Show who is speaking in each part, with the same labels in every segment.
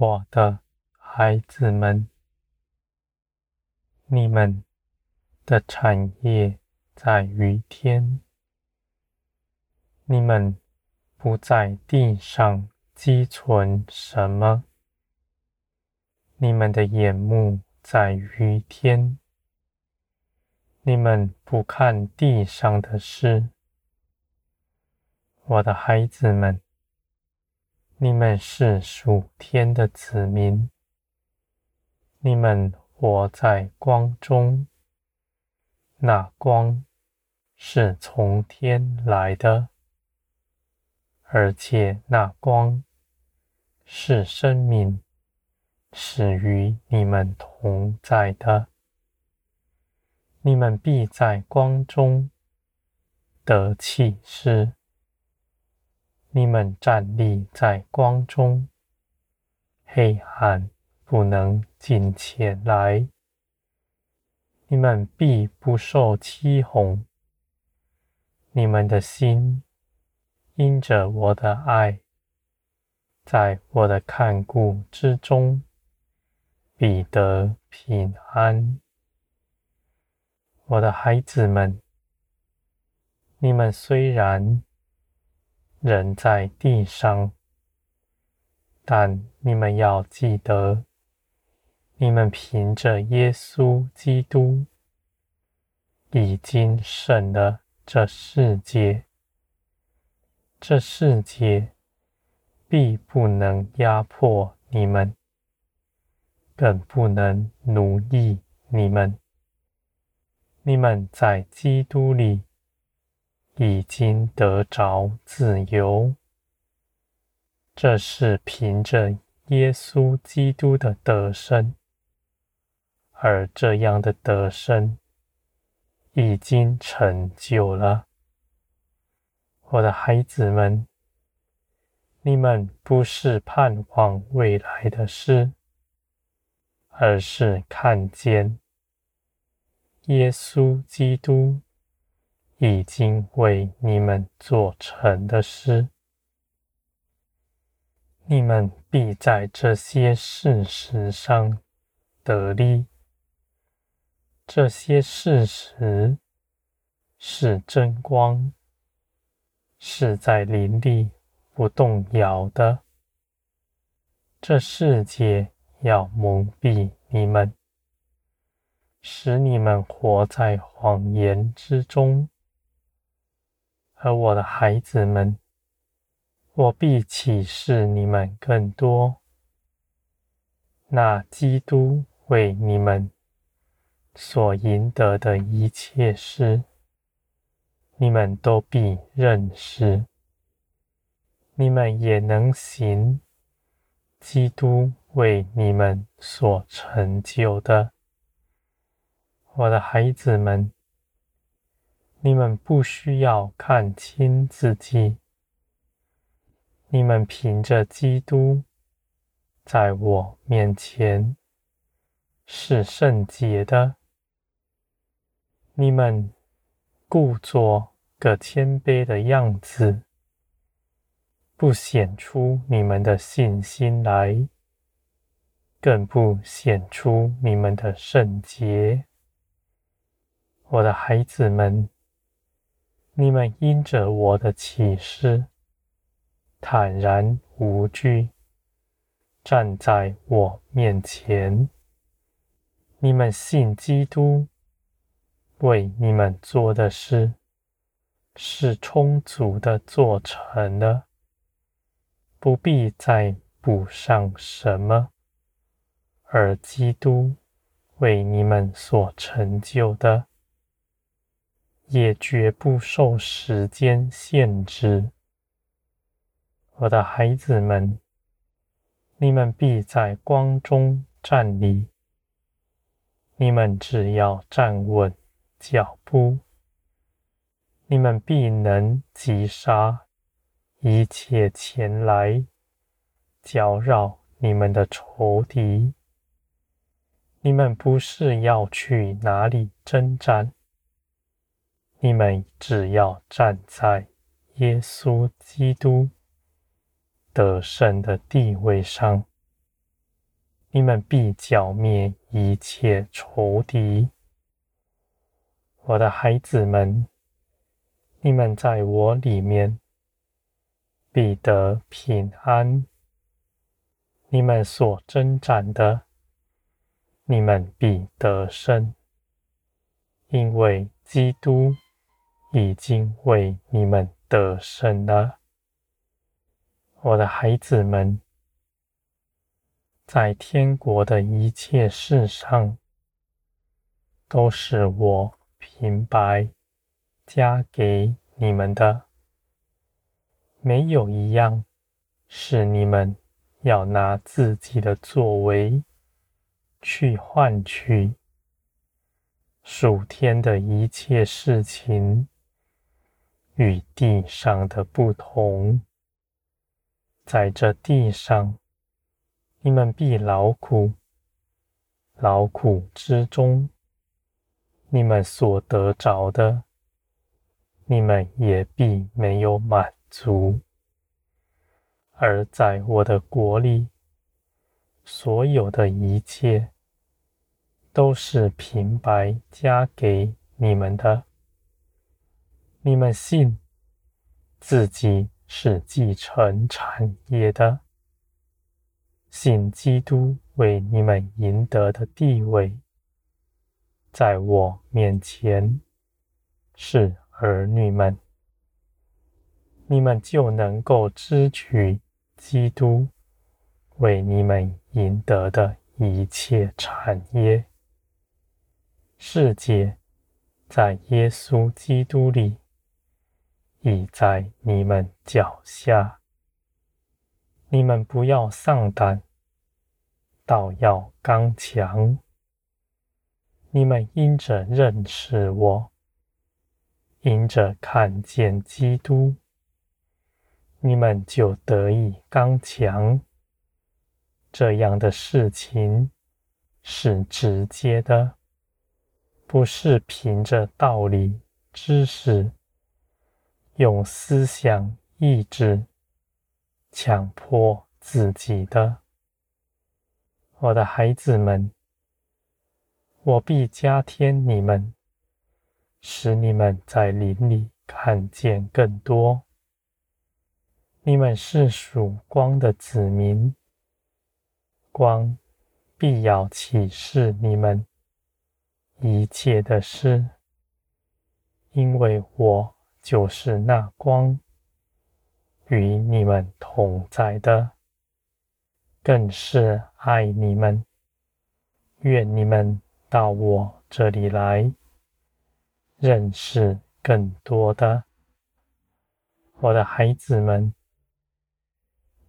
Speaker 1: 我的孩子们，你们的产业在于天，你们不在地上积存什么，你们的眼目在于天，你们不看地上的事，我的孩子们。你们是属天的子民，你们活在光中，那光是从天来的，而且那光是生命，是与你们同在的。你们必在光中得启示。你们站立在光中，黑暗不能近前来。你们必不受欺哄。你们的心因着我的爱，在我的看顾之中，必得平安。我的孩子们，你们虽然人在地上，但你们要记得，你们凭着耶稣基督已经胜了这世界，这世界必不能压迫你们，更不能奴役你们。你们在基督里。已经得着自由，这是凭着耶稣基督的得胜，而这样的得胜已经成就了。我的孩子们，你们不是盼望未来的事，而是看见耶稣基督。已经为你们做成的事，你们必在这些事实上得利。这些事实是真光，是在灵里不动摇的。这世界要蒙蔽你们，使你们活在谎言之中。而我的孩子们，我必启示你们更多。那基督为你们所赢得的一切事，你们都必认识。你们也能行基督为你们所成就的。我的孩子们。你们不需要看清自己，你们凭着基督在我面前是圣洁的。你们故作个谦卑的样子，不显出你们的信心来，更不显出你们的圣洁。我的孩子们。你们因着我的启示，坦然无惧，站在我面前。你们信基督为你们做的事，是充足的做成了，不必再补上什么。而基督为你们所成就的。也绝不受时间限制，我的孩子们，你们必在光中站立。你们只要站稳脚步，你们必能击杀一切前来搅扰你们的仇敌。你们不是要去哪里征战。你们只要站在耶稣基督得胜的地位上，你们必剿灭一切仇敌。我的孩子们，你们在我里面必得平安。你们所征战的，你们必得胜，因为基督已经为你们得胜了。我的孩子们，在天国的一切事上，都是我平白加给你们的，没有一样是你们要拿自己的作为去换取。属天的一切事情与地上的不同，在这地上，你们必劳苦，劳苦之中，你们所得着的，你们也必没有满足；而在我的国里，所有的一切，都是平白加给你们的。你们信自己是继承产业的，信基督为你们赢得的地位，在我面前是儿女们，你们就能够支取基督为你们赢得的一切产业。世界在耶稣基督里，已在你们脚下。你们不要丧胆，倒要刚强。你们因着认识我，因着看见基督，你们就得以刚强。这样的事情是直接的。不是凭着道理、知识，用思想、意志强迫自己的。我的孩子们，我必加添你们，使你们在林里看见更多。你们是曙光的子民，光必要启示你们。一切的事，因为我就是那光，与你们同在的，更是爱你们。愿你们到我这里来，认识更多的。我的孩子们，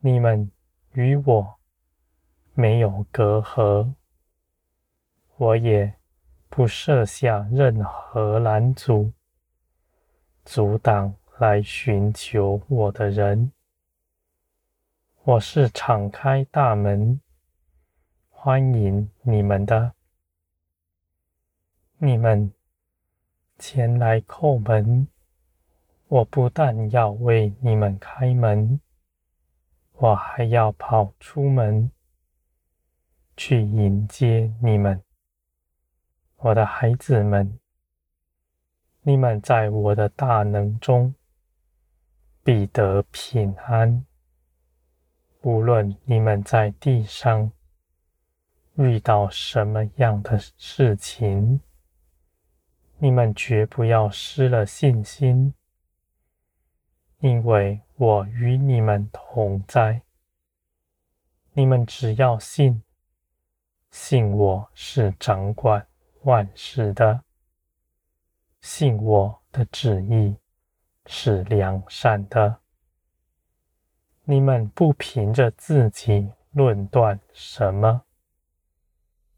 Speaker 1: 你们与我没有隔阂，我也。不设下任何拦阻、阻挡来寻求我的人。我是敞开大门，欢迎你们的。你们前来叩门，我不但要为你们开门，我还要跑出门去迎接你们。我的孩子们，你们在我的大能中必得平安。无论你们在地上遇到什么样的事情，你们绝不要失了信心，因为我与你们同在。你们只要信，信我是掌管。万事的，信我的旨意是良善的。你们不凭着自己论断什么，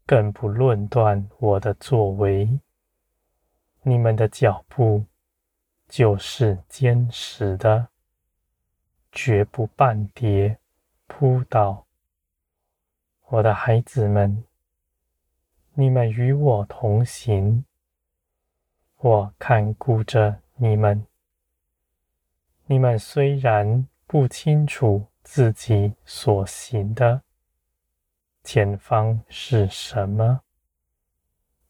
Speaker 1: 更不论断我的作为。你们的脚步就是坚实的，绝不半跌扑倒。我的孩子们。你们与我同行，我看顾着你们。你们虽然不清楚自己所行的，前方是什么，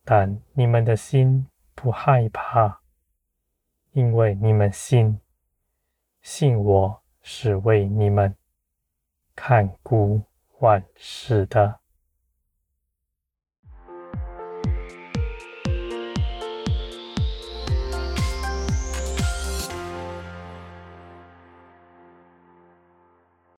Speaker 1: 但你们的心不害怕，因为你们信，信我是为你们看顾万事的。